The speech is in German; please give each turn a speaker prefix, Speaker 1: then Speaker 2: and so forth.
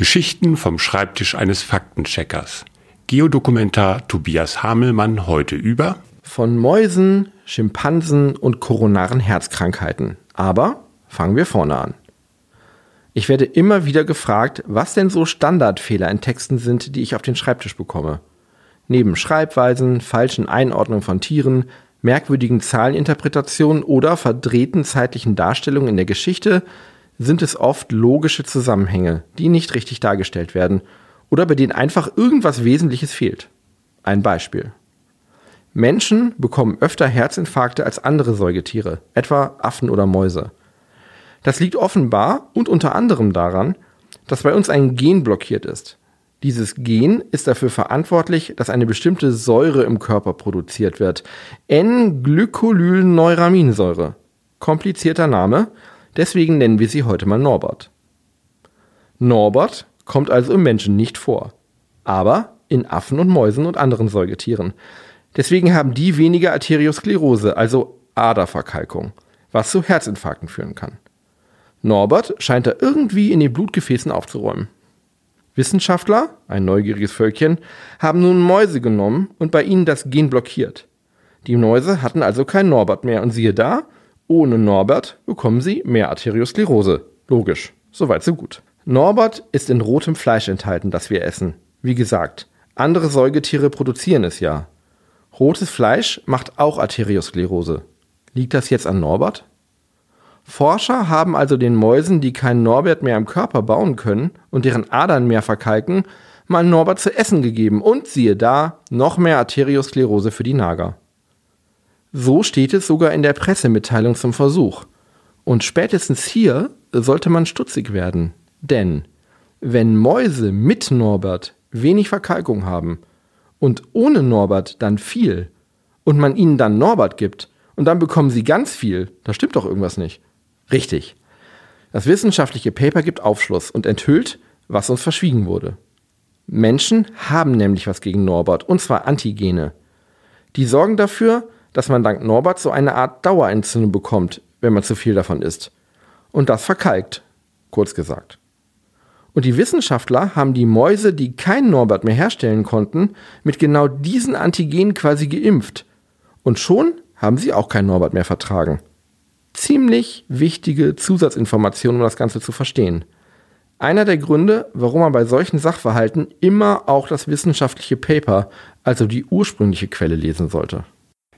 Speaker 1: Geschichten vom Schreibtisch eines Faktencheckers. Geodokumentar Tobias Hamelmann heute über
Speaker 2: von Mäusen, Schimpansen und koronaren Herzkrankheiten. Aber fangen wir vorne an. Ich werde immer wieder gefragt, was denn so Standardfehler in Texten sind, die ich auf den Schreibtisch bekomme. Neben Schreibweisen, falschen Einordnungen von Tieren, merkwürdigen Zahleninterpretationen oder verdrehten zeitlichen Darstellungen in der Geschichte sind es oft logische Zusammenhänge, die nicht richtig dargestellt werden oder bei denen einfach irgendwas Wesentliches fehlt. Ein Beispiel. Menschen bekommen öfter Herzinfarkte als andere Säugetiere, etwa Affen oder Mäuse. Das liegt offenbar und unter anderem daran, dass bei uns ein Gen blockiert ist. Dieses Gen ist dafür verantwortlich, dass eine bestimmte Säure im Körper produziert wird. N-Glykolylneuraminsäure. Komplizierter Name, deswegen nennen wir sie heute mal Norbert. Norbert kommt also im Menschen nicht vor, aber in Affen und Mäusen und anderen Säugetieren. Deswegen haben die weniger Arteriosklerose, also Aderverkalkung, was zu Herzinfarkten führen kann. Norbert scheint da irgendwie in den Blutgefäßen aufzuräumen. Wissenschaftler, ein neugieriges Völkchen, haben nun Mäuse genommen und bei ihnen das Gen blockiert. Die Mäuse hatten also kein Norbert mehr und siehe da, ohne Norbert bekommen sie mehr Arteriosklerose. Logisch, soweit so gut. Norbert ist in rotem Fleisch enthalten, das wir essen. Wie gesagt, andere Säugetiere produzieren es ja. Rotes Fleisch macht auch Arteriosklerose. Liegt das jetzt an Norbert? Forscher haben also den Mäusen, die keinen Norbert mehr im Körper bauen können und deren Adern mehr verkalken, mal Norbert zu essen gegeben und siehe da, noch mehr Arteriosklerose für die Nager. So steht es sogar in der Pressemitteilung zum Versuch. Und spätestens hier sollte man stutzig werden. Denn wenn Mäuse mit Norbert wenig Verkalkung haben und ohne Norbert dann viel und man ihnen dann Norbert gibt und dann bekommen sie ganz viel, da stimmt doch irgendwas nicht. Richtig. Das wissenschaftliche Paper gibt Aufschluss und enthüllt, was uns verschwiegen wurde. Menschen haben nämlich was gegen Norbert, und zwar Antigene. Die sorgen dafür, dass man dank Norbert so eine Art Dauerentzündung bekommt, wenn man zu viel davon isst. Und das verkalkt, kurz gesagt. Und die Wissenschaftler haben die Mäuse, die kein Norbert mehr herstellen konnten, mit genau diesen Antigenen quasi geimpft. Und schon haben sie auch kein Norbert mehr vertragen ziemlich wichtige Zusatzinformation, um das Ganze zu verstehen. Einer der Gründe, warum man bei solchen Sachverhalten immer auch das wissenschaftliche Paper, also die ursprüngliche Quelle lesen sollte.